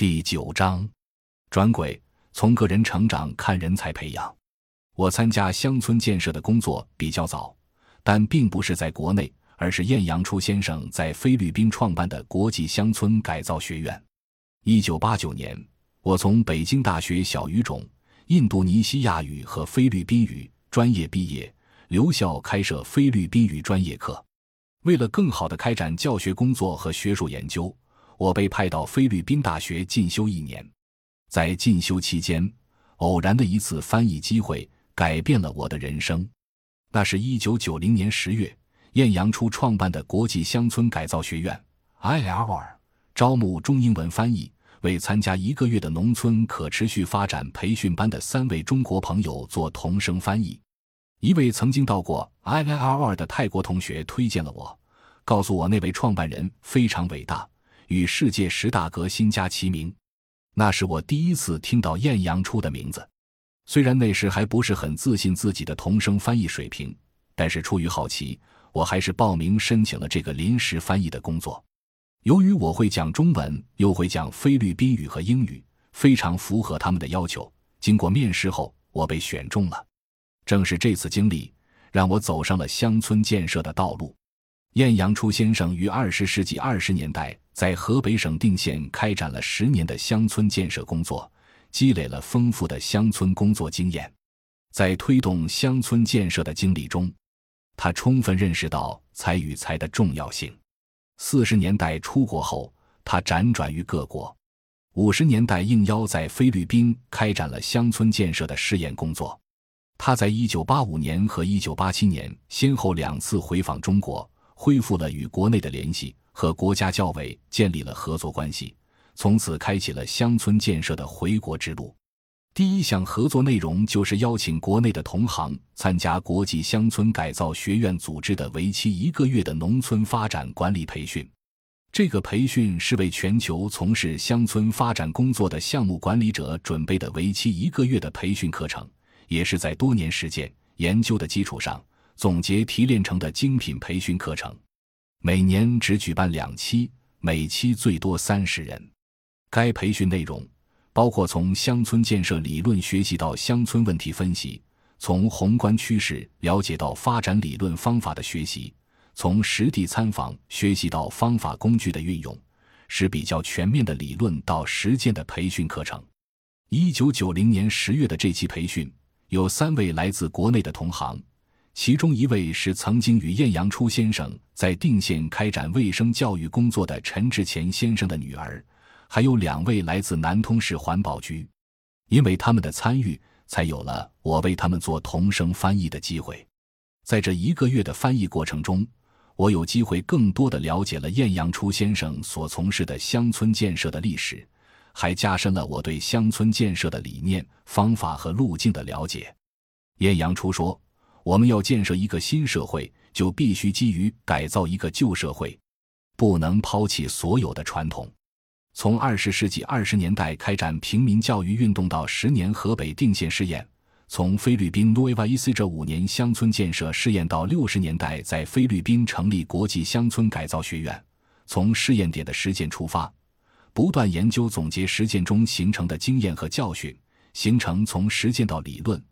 第九章，转轨从个人成长看人才培养。我参加乡村建设的工作比较早，但并不是在国内，而是晏阳初先生在菲律宾创办的国际乡村改造学院。一九八九年，我从北京大学小语种印度尼西亚语和菲律宾语专业毕业，留校开设菲律宾语专业课。为了更好地开展教学工作和学术研究。我被派到菲律宾大学进修一年，在进修期间，偶然的一次翻译机会改变了我的人生。那是一九九零年十月，晏阳初创办的国际乡村改造学院 （ILR） 招募中英文翻译，为参加一个月的农村可持续发展培训班的三位中国朋友做同声翻译。一位曾经到过 ILR 的泰国同学推荐了我，告诉我那位创办人非常伟大。与世界十大革新家齐名，那是我第一次听到晏阳初的名字。虽然那时还不是很自信自己的同声翻译水平，但是出于好奇，我还是报名申请了这个临时翻译的工作。由于我会讲中文，又会讲菲律宾语和英语，非常符合他们的要求。经过面试后，我被选中了。正是这次经历，让我走上了乡村建设的道路。晏阳初先生于二十世纪二十年代在河北省定县开展了十年的乡村建设工作，积累了丰富的乡村工作经验。在推动乡村建设的经历中，他充分认识到财与财的重要性。四十年代出国后，他辗转于各国。五十年代应邀在菲律宾开展了乡村建设的试验工作。他在一九八五年和一九八七年先后两次回访中国。恢复了与国内的联系，和国家教委建立了合作关系，从此开启了乡村建设的回国之路。第一项合作内容就是邀请国内的同行参加国际乡村改造学院组织的为期一个月的农村发展管理培训。这个培训是为全球从事乡村发展工作的项目管理者准备的为期一个月的培训课程，也是在多年实践研究的基础上。总结提炼成的精品培训课程，每年只举办两期，每期最多三十人。该培训内容包括从乡村建设理论学习到乡村问题分析，从宏观趋势了解到发展理论方法的学习，从实地参访学习到方法工具的运用，是比较全面的理论到实践的培训课程。一九九零年十月的这期培训，有三位来自国内的同行。其中一位是曾经与晏阳初先生在定县开展卫生教育工作的陈志前先生的女儿，还有两位来自南通市环保局。因为他们的参与，才有了我为他们做同声翻译的机会。在这一个月的翻译过程中，我有机会更多的了解了晏阳初先生所从事的乡村建设的历史，还加深了我对乡村建设的理念、方法和路径的了解。晏阳初说。我们要建设一个新社会，就必须基于改造一个旧社会，不能抛弃所有的传统。从二十世纪二十年代开展平民教育运动到十年河北定县试验，从菲律宾 Nueva e c 这五年乡村建设试验到六十年代在菲律宾成立国际乡村改造学院，从试验点的实践出发，不断研究总结实践中形成的经验和教训，形成从实践到理论。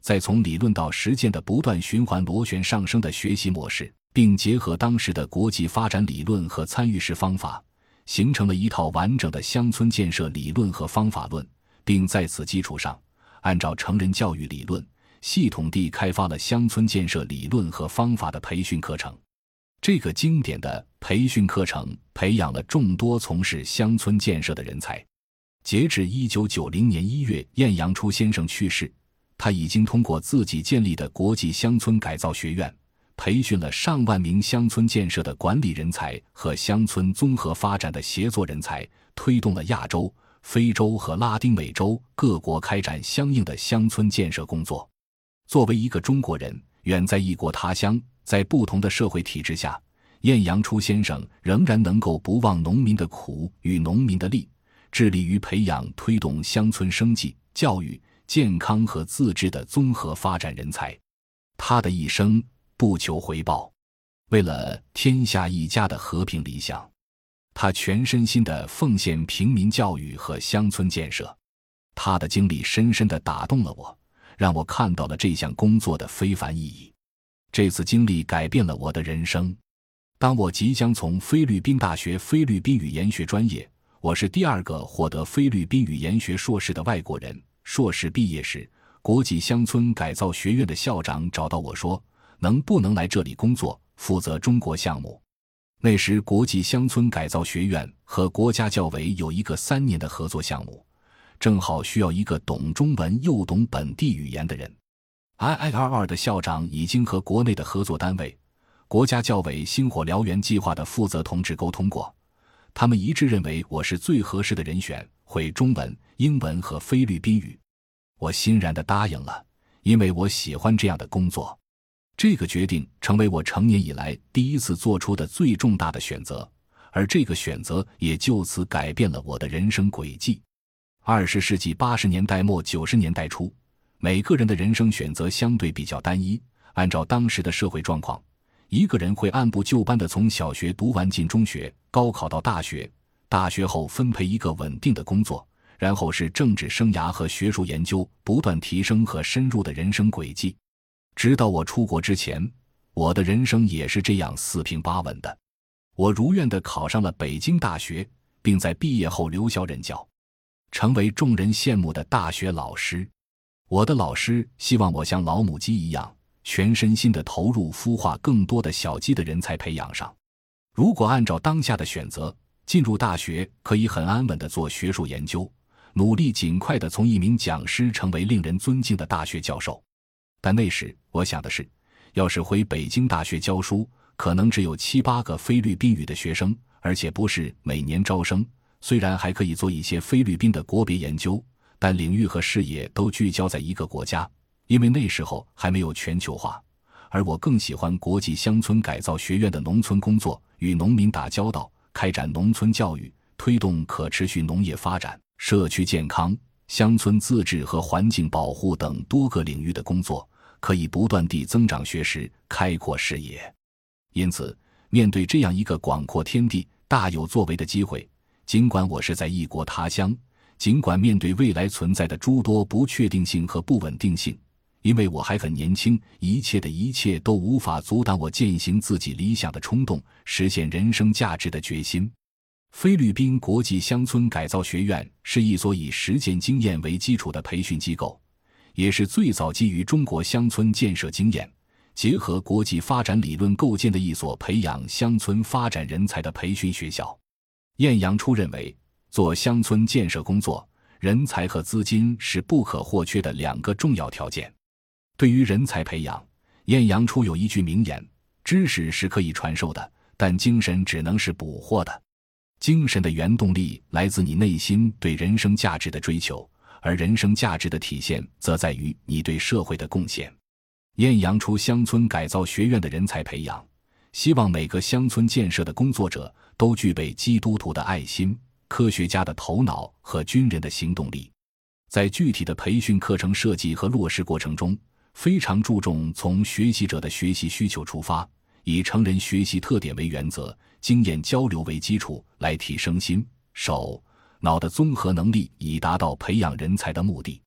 再从理论到实践的不断循环螺旋上升的学习模式，并结合当时的国际发展理论和参与式方法，形成了一套完整的乡村建设理论和方法论，并在此基础上，按照成人教育理论，系统地开发了乡村建设理论和方法的培训课程。这个经典的培训课程培养了众多从事乡村建设的人才。截至一九九零年一月，晏阳初先生去世。他已经通过自己建立的国际乡村改造学院，培训了上万名乡村建设的管理人才和乡村综合发展的协作人才，推动了亚洲、非洲和拉丁美洲各国开展相应的乡村建设工作。作为一个中国人，远在异国他乡，在不同的社会体制下，晏阳初先生仍然能够不忘农民的苦与农民的利，致力于培养、推动乡村生计、教育。健康和自治的综合发展人才，他的一生不求回报，为了天下一家的和平理想，他全身心地奉献平民教育和乡村建设。他的经历深深地打动了我，让我看到了这项工作的非凡意义。这次经历改变了我的人生。当我即将从菲律宾大学菲律宾语言学专业，我是第二个获得菲律宾语言学硕士的外国人。硕士毕业时，国际乡村改造学院的校长找到我说：“能不能来这里工作，负责中国项目？”那时，国际乡村改造学院和国家教委有一个三年的合作项目，正好需要一个懂中文又懂本地语言的人。IIRR 的校长已经和国内的合作单位。国家教委星火燎原计划的负责同志沟通过，他们一致认为我是最合适的人选，会中文、英文和菲律宾语。我欣然的答应了，因为我喜欢这样的工作。这个决定成为我成年以来第一次做出的最重大的选择，而这个选择也就此改变了我的人生轨迹。二十世纪八十年代末九十年代初，每个人的人生选择相对比较单一，按照当时的社会状况。一个人会按部就班的从小学读完进中学，高考到大学，大学后分配一个稳定的工作，然后是政治生涯和学术研究，不断提升和深入的人生轨迹。直到我出国之前，我的人生也是这样四平八稳的。我如愿的考上了北京大学，并在毕业后留校任教，成为众人羡慕的大学老师。我的老师希望我像老母鸡一样。全身心的投入孵化更多的小鸡的人才培养上。如果按照当下的选择进入大学，可以很安稳的做学术研究，努力尽快的从一名讲师成为令人尊敬的大学教授。但那时我想的是，要是回北京大学教书，可能只有七八个菲律宾语的学生，而且不是每年招生。虽然还可以做一些菲律宾的国别研究，但领域和视野都聚焦在一个国家。因为那时候还没有全球化，而我更喜欢国际乡村改造学院的农村工作，与农民打交道，开展农村教育，推动可持续农业发展、社区健康、乡村自治和环境保护等多个领域的工作，可以不断地增长学识，开阔视野。因此，面对这样一个广阔天地、大有作为的机会，尽管我是在异国他乡，尽管面对未来存在的诸多不确定性和不稳定性。因为我还很年轻，一切的一切都无法阻挡我践行自己理想的冲动，实现人生价值的决心。菲律宾国际乡村改造学院是一所以实践经验为基础的培训机构，也是最早基于中国乡村建设经验，结合国际发展理论构建的一所培养乡村发展人才的培训学校。晏阳初认为，做乡村建设工作，人才和资金是不可或缺的两个重要条件。对于人才培养，晏阳初有一句名言：“知识是可以传授的，但精神只能是捕获的。精神的原动力来自你内心对人生价值的追求，而人生价值的体现则在于你对社会的贡献。”晏阳出乡村改造学院的人才培养，希望每个乡村建设的工作者都具备基督徒的爱心、科学家的头脑和军人的行动力。在具体的培训课程设计和落实过程中，非常注重从学习者的学习需求出发，以成人学习特点为原则，经验交流为基础，来提升心、手、脑的综合能力，以达到培养人才的目的。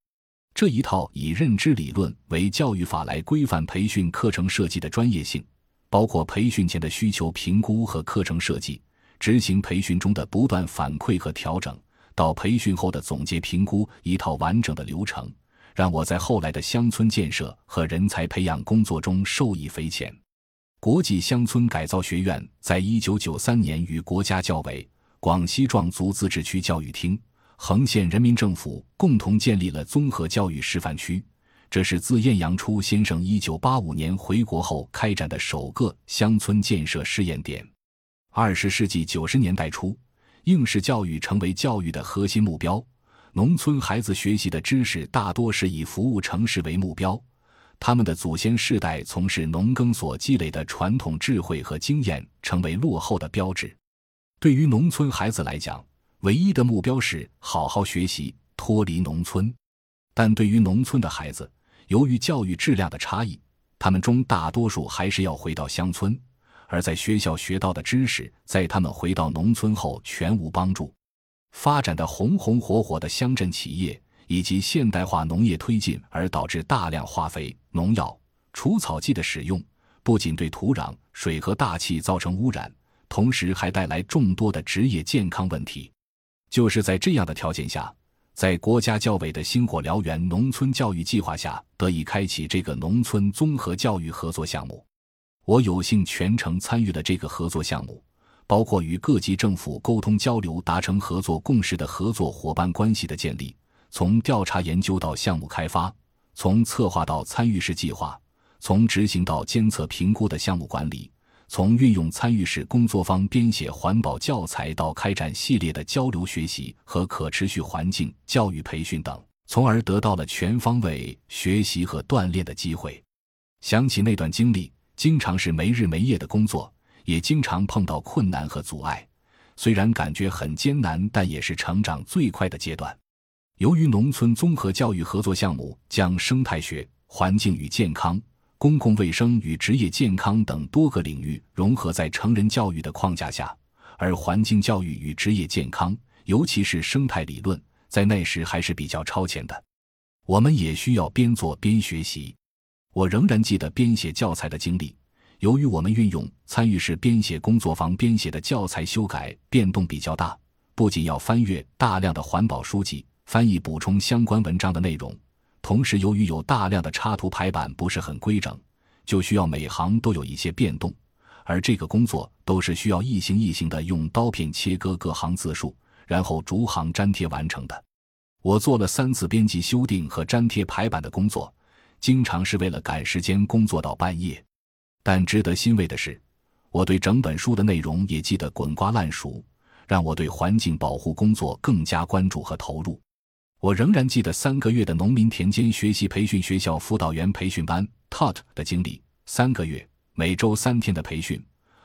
这一套以认知理论为教育法来规范培训课程设计的专业性，包括培训前的需求评估和课程设计，执行培训中的不断反馈和调整，到培训后的总结评估，一套完整的流程。让我在后来的乡村建设和人才培养工作中受益匪浅。国际乡村改造学院在一九九三年与国家教委、广西壮族自治区教育厅、横县人民政府共同建立了综合教育示范区，这是自晏阳初先生一九八五年回国后开展的首个乡村建设试验点。二十世纪九十年代初，应试教育成为教育的核心目标。农村孩子学习的知识大多是以服务城市为目标，他们的祖先世代从事农耕所积累的传统智慧和经验成为落后的标志。对于农村孩子来讲，唯一的目标是好好学习，脱离农村。但对于农村的孩子，由于教育质量的差异，他们中大多数还是要回到乡村，而在学校学到的知识，在他们回到农村后全无帮助。发展的红红火火的乡镇企业以及现代化农业推进，而导致大量化肥、农药、除草剂的使用，不仅对土壤、水和大气造成污染，同时还带来众多的职业健康问题。就是在这样的条件下，在国家教委的星火燎原农村教育计划下，得以开启这个农村综合教育合作项目。我有幸全程参与了这个合作项目。包括与各级政府沟通交流、达成合作共识的合作伙伴关系的建立，从调查研究到项目开发，从策划到参与式计划，从执行到监测评估的项目管理，从运用参与式工作方编写环保教材到开展系列的交流学习和可持续环境教育培训等，从而得到了全方位学习和锻炼的机会。想起那段经历，经常是没日没夜的工作。也经常碰到困难和阻碍，虽然感觉很艰难，但也是成长最快的阶段。由于农村综合教育合作项目将生态学、环境与健康、公共卫生与职业健康等多个领域融合在成人教育的框架下，而环境教育与职业健康，尤其是生态理论，在那时还是比较超前的。我们也需要边做边学习。我仍然记得编写教材的经历。由于我们运用参与式编写工作坊编写的教材，修改变动比较大，不仅要翻阅大量的环保书籍，翻译补充相关文章的内容，同时由于有大量的插图排版不是很规整，就需要每行都有一些变动，而这个工作都是需要一行一行的用刀片切割各行字数，然后逐行粘贴完成的。我做了三次编辑修订和粘贴排版的工作，经常是为了赶时间工作到半夜。但值得欣慰的是，我对整本书的内容也记得滚瓜烂熟，让我对环境保护工作更加关注和投入。我仍然记得三个月的农民田间学习培训学校辅导员培训班 （TOT） 的经历。三个月，每周三天的培训，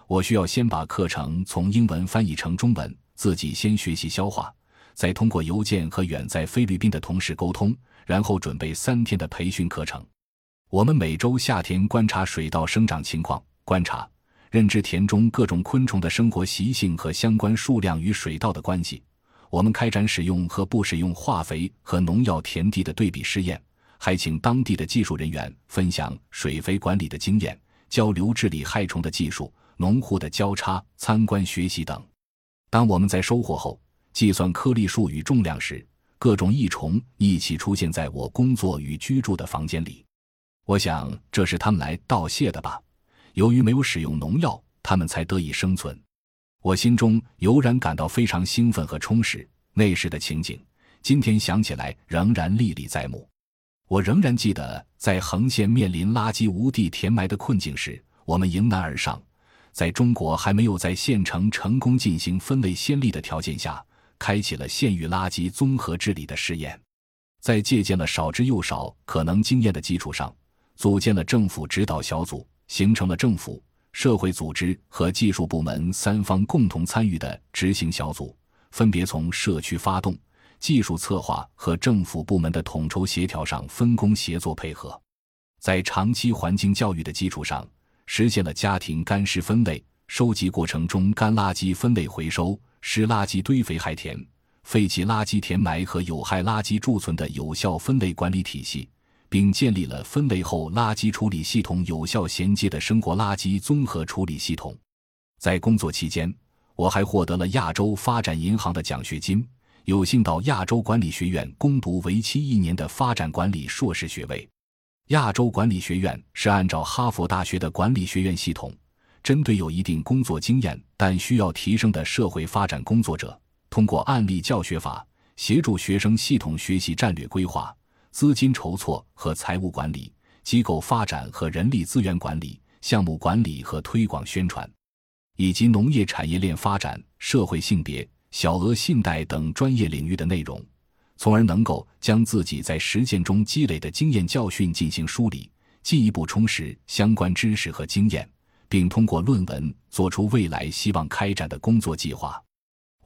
我需要先把课程从英文翻译成中文，自己先学习消化，再通过邮件和远在菲律宾的同事沟通，然后准备三天的培训课程。我们每周夏天观察水稻生长情况，观察、认知田中各种昆虫的生活习性和相关数量与水稻的关系。我们开展使用和不使用化肥和农药田地的对比试验，还请当地的技术人员分享水肥管理的经验，交流治理害虫的技术，农户的交叉参观学习等。当我们在收获后计算颗粒数与重量时，各种益虫一起出现在我工作与居住的房间里。我想这是他们来道谢的吧。由于没有使用农药，他们才得以生存。我心中油然感到非常兴奋和充实。那时的情景，今天想起来仍然历历在目。我仍然记得，在横县面临垃圾无地填埋的困境时，我们迎难而上，在中国还没有在县城成功进行分类先例的条件下，开启了县域垃圾综合治理的试验。在借鉴了少之又少可能经验的基础上。组建了政府指导小组，形成了政府、社会组织和技术部门三方共同参与的执行小组，分别从社区发动、技术策划和政府部门的统筹协调上分工协作配合，在长期环境教育的基础上，实现了家庭干湿分类、收集过程中干垃圾分类回收、湿垃圾堆肥害田、废弃垃圾填埋和有害垃圾贮存的有效分类管理体系。并建立了分类后垃圾处理系统有效衔接的生活垃圾综合处理系统。在工作期间，我还获得了亚洲发展银行的奖学金，有幸到亚洲管理学院攻读为期一年的发展管理硕士学位。亚洲管理学院是按照哈佛大学的管理学院系统，针对有一定工作经验但需要提升的社会发展工作者，通过案例教学法，协助学生系统学习战略规划。资金筹措和财务管理、机构发展和人力资源管理、项目管理和推广宣传，以及农业产业链发展、社会性别、小额信贷等专业领域的内容，从而能够将自己在实践中积累的经验教训进行梳理，进一步充实相关知识和经验，并通过论文做出未来希望开展的工作计划。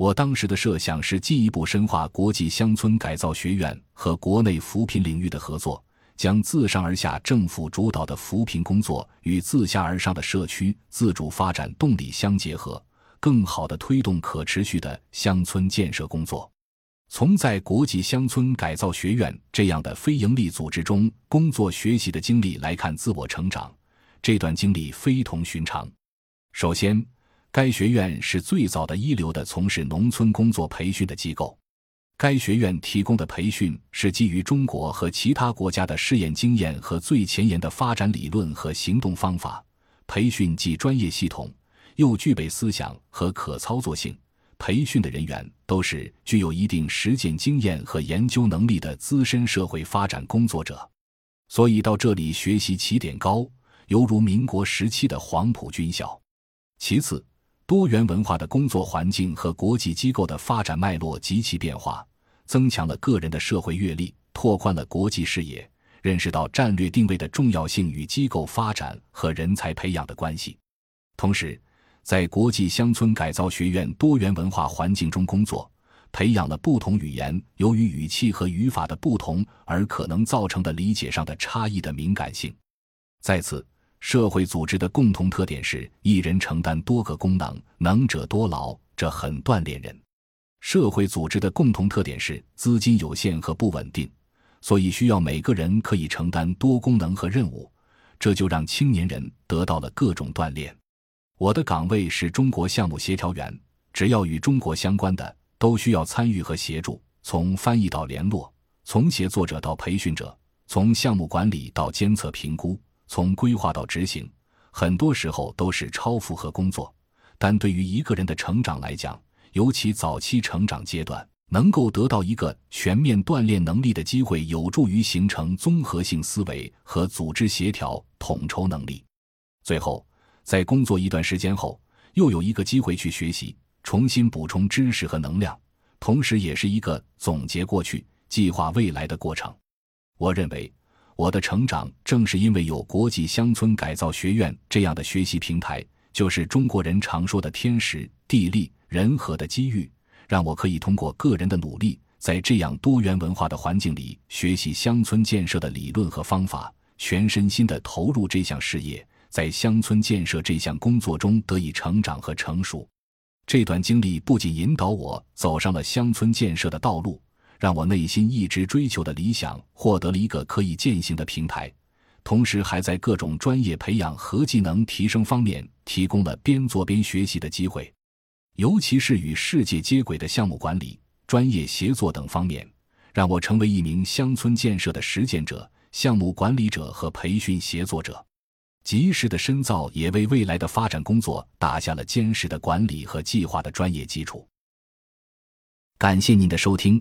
我当时的设想是进一步深化国际乡村改造学院和国内扶贫领域的合作，将自上而下政府主导的扶贫工作与自下而上的社区自主发展动力相结合，更好地推动可持续的乡村建设工作。从在国际乡村改造学院这样的非营利组织中工作学习的经历来看，自我成长这段经历非同寻常。首先，该学院是最早的一流的从事农村工作培训的机构。该学院提供的培训是基于中国和其他国家的试验经验和最前沿的发展理论和行动方法。培训既专业系统，又具备思想和可操作性。培训的人员都是具有一定实践经验和研究能力的资深社会发展工作者，所以到这里学习起点高，犹如民国时期的黄埔军校。其次，多元文化的工作环境和国际机构的发展脉络及其变化，增强了个人的社会阅历，拓宽了国际视野，认识到战略定位的重要性与机构发展和人才培养的关系，同时。在国际乡村改造学院多元文化环境中工作，培养了不同语言由于语气和语法的不同而可能造成的理解上的差异的敏感性。再次，社会组织的共同特点是一人承担多个功能，能者多劳，这很锻炼人。社会组织的共同特点是资金有限和不稳定，所以需要每个人可以承担多功能和任务，这就让青年人得到了各种锻炼。我的岗位是中国项目协调员，只要与中国相关的，都需要参与和协助，从翻译到联络，从协作者到培训者，从项目管理到监测评估，从规划到执行，很多时候都是超负荷工作。但对于一个人的成长来讲，尤其早期成长阶段，能够得到一个全面锻炼能力的机会，有助于形成综合性思维和组织协调统筹能力。最后。在工作一段时间后，又有一个机会去学习，重新补充知识和能量，同时也是一个总结过去、计划未来的过程。我认为，我的成长正是因为有国际乡村改造学院这样的学习平台，就是中国人常说的天时、地利、人和的机遇，让我可以通过个人的努力，在这样多元文化的环境里学习乡村建设的理论和方法，全身心的投入这项事业。在乡村建设这项工作中得以成长和成熟，这段经历不仅引导我走上了乡村建设的道路，让我内心一直追求的理想获得了一个可以践行的平台，同时还在各种专业培养和技能提升方面提供了边做边学习的机会，尤其是与世界接轨的项目管理、专业协作等方面，让我成为一名乡村建设的实践者、项目管理者和培训协作者。及时的深造也为未来的发展工作打下了坚实的管理和计划的专业基础。感谢您的收听，